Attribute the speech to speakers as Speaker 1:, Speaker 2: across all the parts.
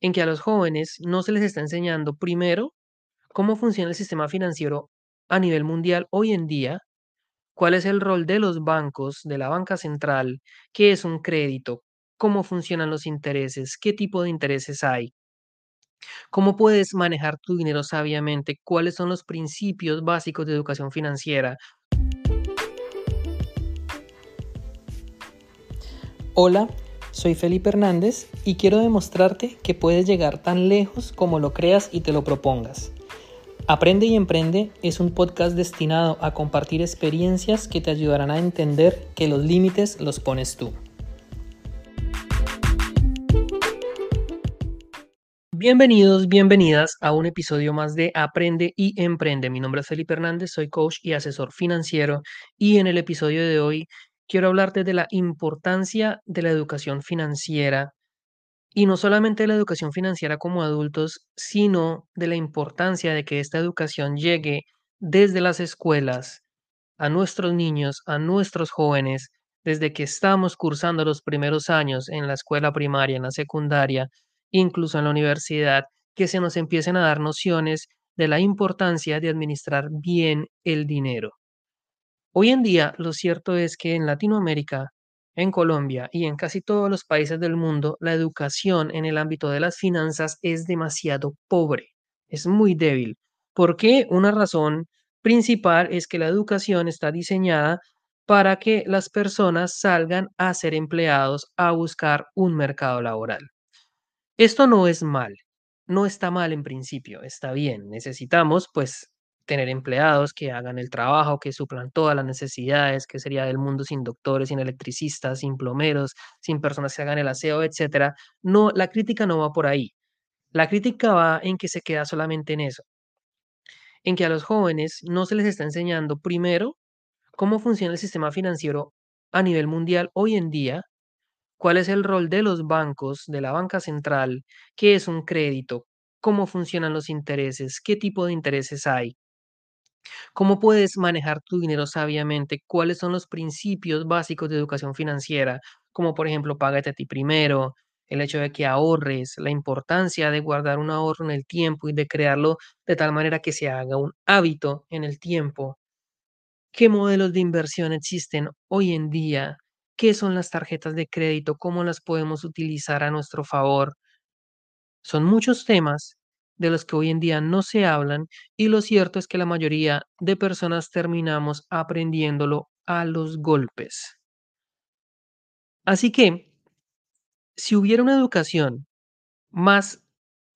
Speaker 1: en que a los jóvenes no se les está enseñando primero cómo funciona el sistema financiero a nivel mundial hoy en día, cuál es el rol de los bancos, de la banca central, qué es un crédito, cómo funcionan los intereses, qué tipo de intereses hay, cómo puedes manejar tu dinero sabiamente, cuáles son los principios básicos de educación financiera.
Speaker 2: Hola, soy Felipe Hernández y quiero demostrarte que puedes llegar tan lejos como lo creas y te lo propongas. Aprende y Emprende es un podcast destinado a compartir experiencias que te ayudarán a entender que los límites los pones tú.
Speaker 1: Bienvenidos, bienvenidas a un episodio más de Aprende y Emprende. Mi nombre es Felipe Hernández, soy coach y asesor financiero y en el episodio de hoy quiero hablarte de la importancia de la educación financiera y no solamente de la educación financiera como adultos, sino de la importancia de que esta educación llegue desde las escuelas a nuestros niños, a nuestros jóvenes, desde que estamos cursando los primeros años en la escuela primaria, en la secundaria, incluso en la universidad, que se nos empiecen a dar nociones de la importancia de administrar bien el dinero. Hoy en día, lo cierto es que en Latinoamérica, en Colombia y en casi todos los países del mundo, la educación en el ámbito de las finanzas es demasiado pobre, es muy débil. ¿Por qué? Una razón principal es que la educación está diseñada para que las personas salgan a ser empleados a buscar un mercado laboral. Esto no es mal, no está mal en principio, está bien. Necesitamos pues tener empleados que hagan el trabajo, que suplan todas las necesidades, que sería del mundo sin doctores, sin electricistas, sin plomeros, sin personas que hagan el aseo, etcétera. No, la crítica no va por ahí. La crítica va en que se queda solamente en eso. En que a los jóvenes no se les está enseñando primero cómo funciona el sistema financiero a nivel mundial hoy en día, cuál es el rol de los bancos, de la banca central, qué es un crédito, cómo funcionan los intereses, qué tipo de intereses hay, ¿Cómo puedes manejar tu dinero sabiamente? ¿Cuáles son los principios básicos de educación financiera? Como por ejemplo, págate a ti primero, el hecho de que ahorres, la importancia de guardar un ahorro en el tiempo y de crearlo de tal manera que se haga un hábito en el tiempo. ¿Qué modelos de inversión existen hoy en día? ¿Qué son las tarjetas de crédito? ¿Cómo las podemos utilizar a nuestro favor? Son muchos temas de los que hoy en día no se hablan y lo cierto es que la mayoría de personas terminamos aprendiéndolo a los golpes. Así que, si hubiera una educación más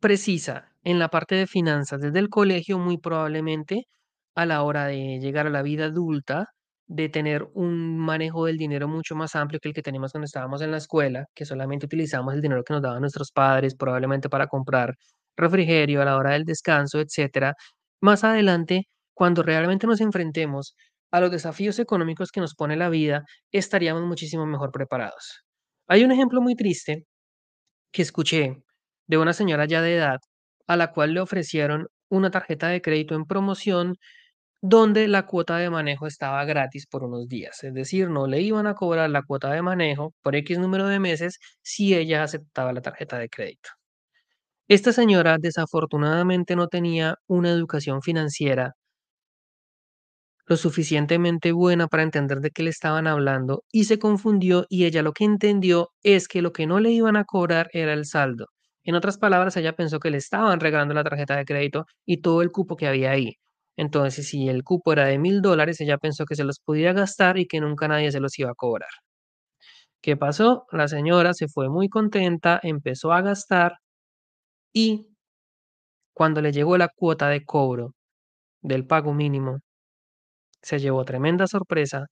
Speaker 1: precisa en la parte de finanzas desde el colegio, muy probablemente a la hora de llegar a la vida adulta, de tener un manejo del dinero mucho más amplio que el que teníamos cuando estábamos en la escuela, que solamente utilizamos el dinero que nos daban nuestros padres, probablemente para comprar refrigerio a la hora del descanso, etcétera. Más adelante, cuando realmente nos enfrentemos a los desafíos económicos que nos pone la vida, estaríamos muchísimo mejor preparados. Hay un ejemplo muy triste que escuché de una señora ya de edad a la cual le ofrecieron una tarjeta de crédito en promoción donde la cuota de manejo estaba gratis por unos días. Es decir, no le iban a cobrar la cuota de manejo por X número de meses si ella aceptaba la tarjeta de crédito. Esta señora desafortunadamente no tenía una educación financiera lo suficientemente buena para entender de qué le estaban hablando y se confundió y ella lo que entendió es que lo que no le iban a cobrar era el saldo. En otras palabras, ella pensó que le estaban regalando la tarjeta de crédito y todo el cupo que había ahí. Entonces, si el cupo era de mil dólares, ella pensó que se los podía gastar y que nunca nadie se los iba a cobrar. ¿Qué pasó? La señora se fue muy contenta, empezó a gastar y cuando le llegó la cuota de cobro del pago mínimo, se llevó tremenda sorpresa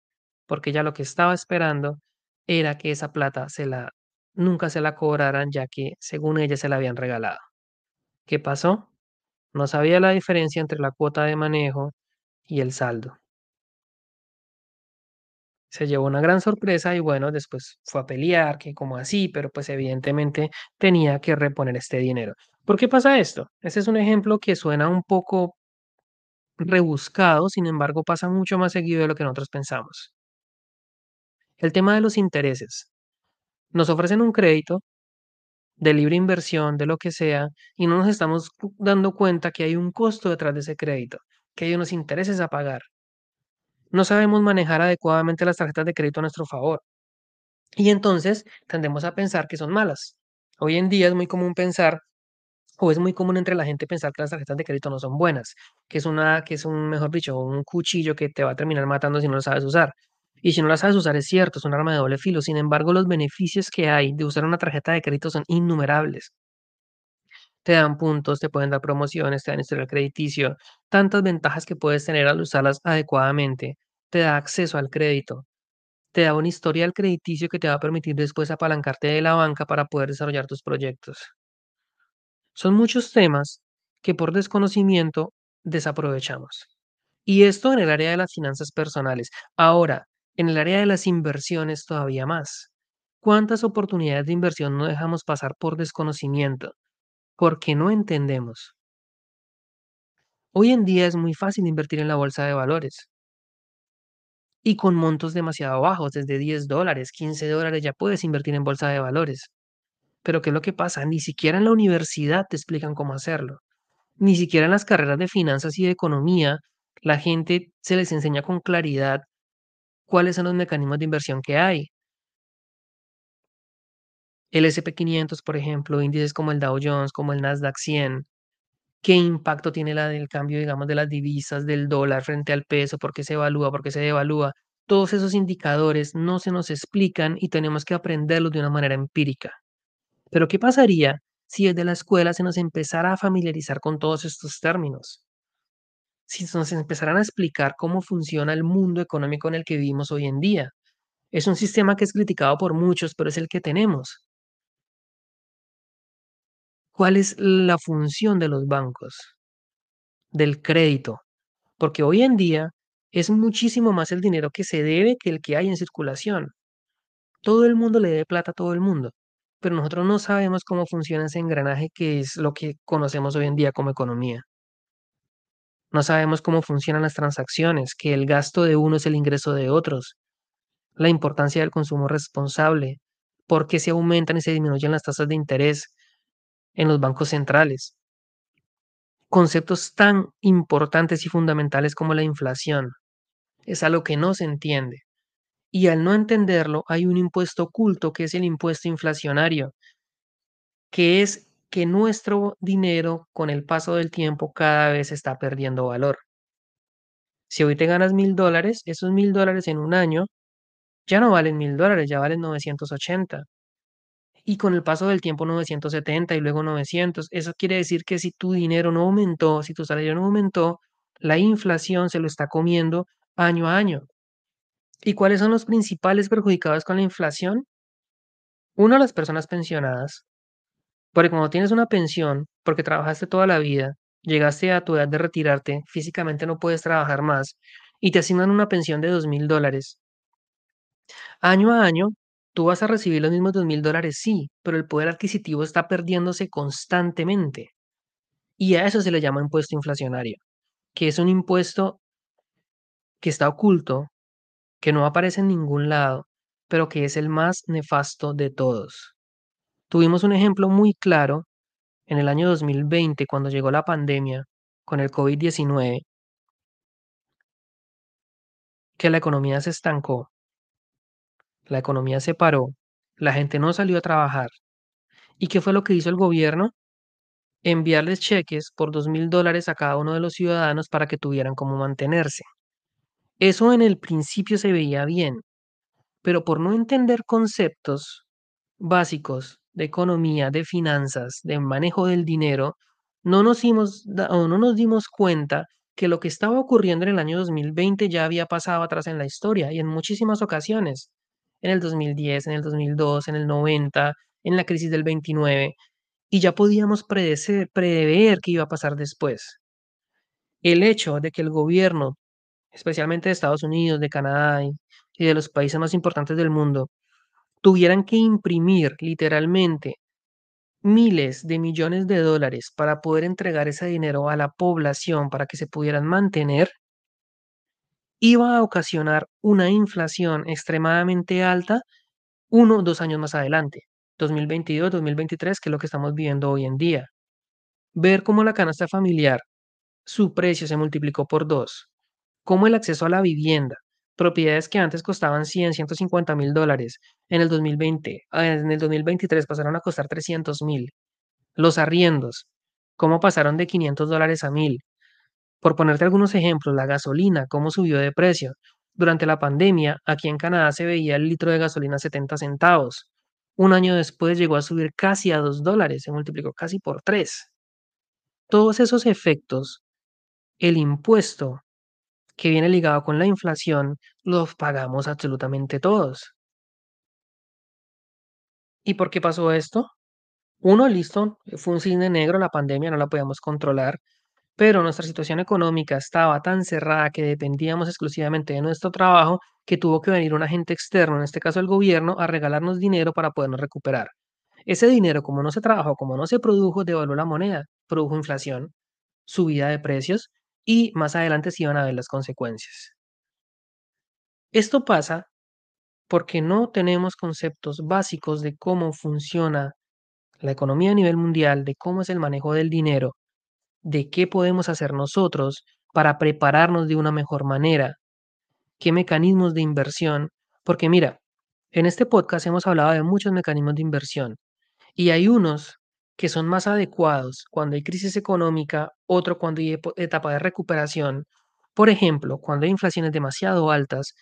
Speaker 1: porque ya lo que estaba esperando era que esa plata se la nunca se la cobraran ya que según ella se la habían regalado. ¿Qué pasó? No sabía la diferencia entre la cuota de manejo y el saldo. Se llevó una gran sorpresa y bueno, después fue a pelear, que como así, pero pues evidentemente tenía que reponer este dinero. ¿Por qué pasa esto? Ese es un ejemplo que suena un poco rebuscado, sin embargo pasa mucho más seguido de lo que nosotros pensamos. El tema de los intereses. Nos ofrecen un crédito de libre inversión, de lo que sea, y no nos estamos dando cuenta que hay un costo detrás de ese crédito, que hay unos intereses a pagar. No sabemos manejar adecuadamente las tarjetas de crédito a nuestro favor. Y entonces tendemos a pensar que son malas. Hoy en día es muy común pensar, o es muy común entre la gente pensar que las tarjetas de crédito no son buenas, que es una, que es un, mejor dicho, un cuchillo que te va a terminar matando si no lo sabes usar. Y si no la sabes usar es cierto, es un arma de doble filo. Sin embargo, los beneficios que hay de usar una tarjeta de crédito son innumerables. Te dan puntos, te pueden dar promociones, te dan historial crediticio, tantas ventajas que puedes tener al usarlas adecuadamente. Te da acceso al crédito, te da un historial crediticio que te va a permitir después apalancarte de la banca para poder desarrollar tus proyectos. Son muchos temas que por desconocimiento desaprovechamos. Y esto en el área de las finanzas personales. Ahora, en el área de las inversiones todavía más. ¿Cuántas oportunidades de inversión no dejamos pasar por desconocimiento? Porque no entendemos. Hoy en día es muy fácil invertir en la bolsa de valores. Y con montos demasiado bajos, desde 10 dólares, 15 dólares, ya puedes invertir en bolsa de valores. Pero ¿qué es lo que pasa? Ni siquiera en la universidad te explican cómo hacerlo. Ni siquiera en las carreras de finanzas y de economía, la gente se les enseña con claridad cuáles son los mecanismos de inversión que hay. El SP500, por ejemplo, índices como el Dow Jones, como el Nasdaq 100, qué impacto tiene la del cambio, digamos, de las divisas, del dólar frente al peso, por qué se evalúa, por qué se devalúa. Todos esos indicadores no se nos explican y tenemos que aprenderlos de una manera empírica. Pero ¿qué pasaría si desde la escuela se nos empezara a familiarizar con todos estos términos? Si nos empezaran a explicar cómo funciona el mundo económico en el que vivimos hoy en día. Es un sistema que es criticado por muchos, pero es el que tenemos. ¿Cuál es la función de los bancos? Del crédito. Porque hoy en día es muchísimo más el dinero que se debe que el que hay en circulación. Todo el mundo le debe plata a todo el mundo, pero nosotros no sabemos cómo funciona ese engranaje que es lo que conocemos hoy en día como economía. No sabemos cómo funcionan las transacciones, que el gasto de uno es el ingreso de otros, la importancia del consumo responsable, por qué se aumentan y se disminuyen las tasas de interés en los bancos centrales. Conceptos tan importantes y fundamentales como la inflación. Es algo que no se entiende. Y al no entenderlo, hay un impuesto oculto que es el impuesto inflacionario, que es que nuestro dinero con el paso del tiempo cada vez está perdiendo valor. Si hoy te ganas mil dólares, esos mil dólares en un año ya no valen mil dólares, ya valen 980. Y con el paso del tiempo 970 y luego 900. Eso quiere decir que si tu dinero no aumentó, si tu salario no aumentó, la inflación se lo está comiendo año a año. ¿Y cuáles son los principales perjudicados con la inflación? Uno, las personas pensionadas. Porque cuando tienes una pensión, porque trabajaste toda la vida, llegaste a tu edad de retirarte, físicamente no puedes trabajar más, y te asignan una pensión de dos mil dólares. Año a año, tú vas a recibir los mismos dos mil dólares, sí, pero el poder adquisitivo está perdiéndose constantemente. Y a eso se le llama impuesto inflacionario, que es un impuesto que está oculto, que no aparece en ningún lado, pero que es el más nefasto de todos. Tuvimos un ejemplo muy claro en el año 2020, cuando llegó la pandemia con el COVID-19, que la economía se estancó, la economía se paró, la gente no salió a trabajar. ¿Y qué fue lo que hizo el gobierno? Enviarles cheques por dos mil dólares a cada uno de los ciudadanos para que tuvieran cómo mantenerse. Eso en el principio se veía bien, pero por no entender conceptos básicos de economía, de finanzas, de manejo del dinero, no nos dimos, no nos dimos cuenta que lo que estaba ocurriendo en el año 2020 ya había pasado atrás en la historia y en muchísimas ocasiones, en el 2010, en el 2002, en el 90, en la crisis del 29, y ya podíamos predecer, prever qué iba a pasar después. El hecho de que el gobierno, especialmente de Estados Unidos, de Canadá y de los países más importantes del mundo, tuvieran que imprimir literalmente miles de millones de dólares para poder entregar ese dinero a la población para que se pudieran mantener, iba a ocasionar una inflación extremadamente alta uno o dos años más adelante. 2022, 2023, que es lo que estamos viviendo hoy en día. Ver cómo la canasta familiar, su precio se multiplicó por dos, cómo el acceso a la vivienda, propiedades que antes costaban 100, 150 mil dólares, en el 2020, ah, en el 2023 pasaron a costar 300 mil. Los arriendos, cómo pasaron de 500 dólares a 1000. Por ponerte algunos ejemplos, la gasolina, cómo subió de precio. Durante la pandemia, aquí en Canadá se veía el litro de gasolina a 70 centavos. Un año después llegó a subir casi a 2 dólares, se multiplicó casi por 3. Todos esos efectos, el impuesto que viene ligado con la inflación, los pagamos absolutamente todos. ¿Y por qué pasó esto? Uno, listo, fue un cisne negro, la pandemia no la podíamos controlar, pero nuestra situación económica estaba tan cerrada que dependíamos exclusivamente de nuestro trabajo que tuvo que venir un agente externo, en este caso el gobierno, a regalarnos dinero para podernos recuperar. Ese dinero, como no se trabajó, como no se produjo, devaluó la moneda, produjo inflación, subida de precios y más adelante se iban a ver las consecuencias. Esto pasa porque no tenemos conceptos básicos de cómo funciona la economía a nivel mundial, de cómo es el manejo del dinero, de qué podemos hacer nosotros para prepararnos de una mejor manera, qué mecanismos de inversión, porque mira, en este podcast hemos hablado de muchos mecanismos de inversión y hay unos que son más adecuados cuando hay crisis económica, otro cuando hay etapa de recuperación. Por ejemplo, cuando hay inflaciones demasiado altas,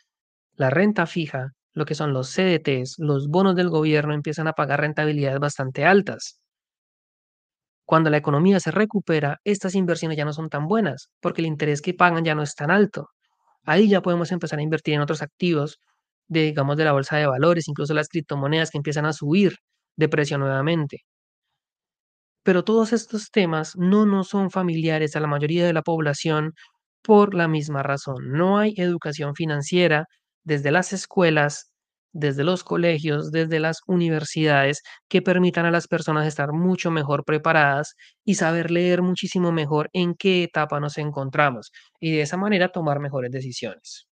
Speaker 1: la renta fija, lo que son los CDTs, los bonos del gobierno empiezan a pagar rentabilidades bastante altas. Cuando la economía se recupera, estas inversiones ya no son tan buenas, porque el interés que pagan ya no es tan alto. Ahí ya podemos empezar a invertir en otros activos, de, digamos, de la bolsa de valores, incluso las criptomonedas que empiezan a subir de precio nuevamente. Pero todos estos temas no nos son familiares a la mayoría de la población por la misma razón. No hay educación financiera desde las escuelas desde los colegios, desde las universidades, que permitan a las personas estar mucho mejor preparadas y saber leer muchísimo mejor en qué etapa nos encontramos y de esa manera tomar mejores decisiones.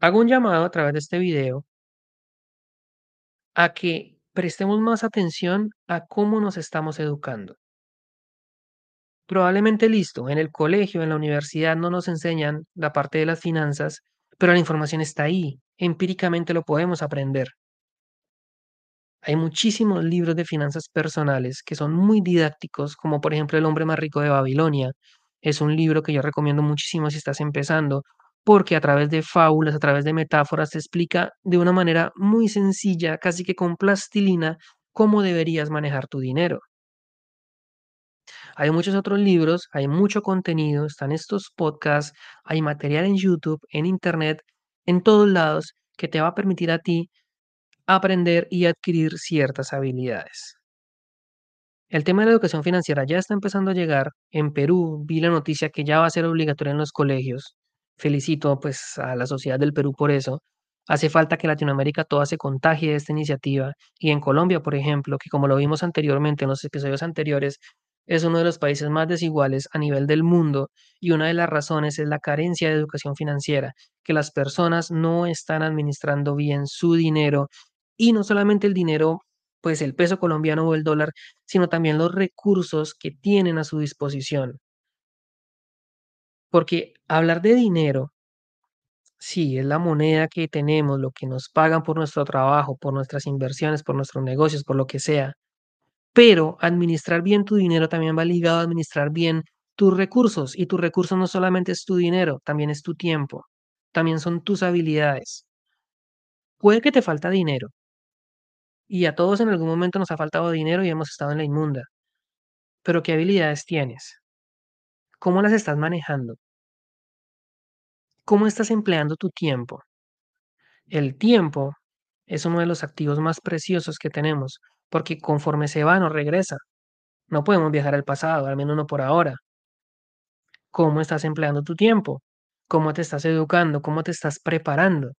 Speaker 1: Hago un llamado a través de este video a que prestemos más atención a cómo nos estamos educando. Probablemente listo, en el colegio, en la universidad no nos enseñan la parte de las finanzas, pero la información está ahí, empíricamente lo podemos aprender. Hay muchísimos libros de finanzas personales que son muy didácticos, como por ejemplo El hombre más rico de Babilonia. Es un libro que yo recomiendo muchísimo si estás empezando, porque a través de fábulas, a través de metáforas, te explica de una manera muy sencilla, casi que con plastilina, cómo deberías manejar tu dinero. Hay muchos otros libros, hay mucho contenido, están estos podcasts, hay material en YouTube, en Internet, en todos lados que te va a permitir a ti aprender y adquirir ciertas habilidades. El tema de la educación financiera ya está empezando a llegar. En Perú vi la noticia que ya va a ser obligatoria en los colegios. Felicito pues a la sociedad del Perú por eso. Hace falta que Latinoamérica toda se contagie de esta iniciativa y en Colombia, por ejemplo, que como lo vimos anteriormente en los episodios anteriores, es uno de los países más desiguales a nivel del mundo y una de las razones es la carencia de educación financiera, que las personas no están administrando bien su dinero y no solamente el dinero, pues el peso colombiano o el dólar, sino también los recursos que tienen a su disposición. Porque hablar de dinero, sí, es la moneda que tenemos, lo que nos pagan por nuestro trabajo, por nuestras inversiones, por nuestros negocios, por lo que sea pero administrar bien tu dinero también va ligado a administrar bien tus recursos y tus recursos no solamente es tu dinero, también es tu tiempo, también son tus habilidades. Puede que te falta dinero y a todos en algún momento nos ha faltado dinero y hemos estado en la inmunda, pero ¿qué habilidades tienes? ¿Cómo las estás manejando? ¿Cómo estás empleando tu tiempo? El tiempo es uno de los activos más preciosos que tenemos, porque conforme se va no regresa. No podemos viajar al pasado, al menos no por ahora. ¿Cómo estás empleando tu tiempo? ¿Cómo te estás educando? ¿Cómo te estás preparando?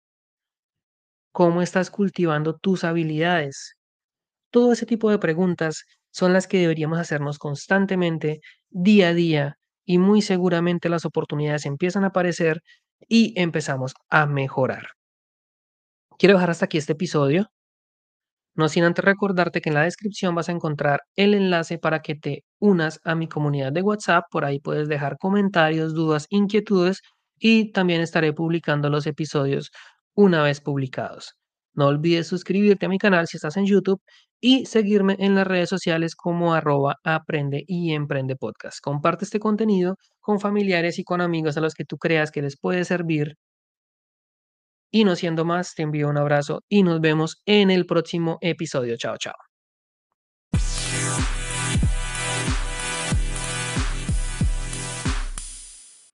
Speaker 1: ¿Cómo estás cultivando tus habilidades? Todo ese tipo de preguntas son las que deberíamos hacernos constantemente, día a día, y muy seguramente las oportunidades empiezan a aparecer y empezamos a mejorar. Quiero dejar hasta aquí este episodio. No sin antes recordarte que en la descripción vas a encontrar el enlace para que te unas a mi comunidad de WhatsApp. Por ahí puedes dejar comentarios, dudas, inquietudes y también estaré publicando los episodios una vez publicados. No olvides suscribirte a mi canal si estás en YouTube y seguirme en las redes sociales como arroba aprende y emprende podcast. Comparte este contenido con familiares y con amigos a los que tú creas que les puede servir. Y no siendo más, te envío un abrazo y nos vemos en el próximo episodio. Chao, chao.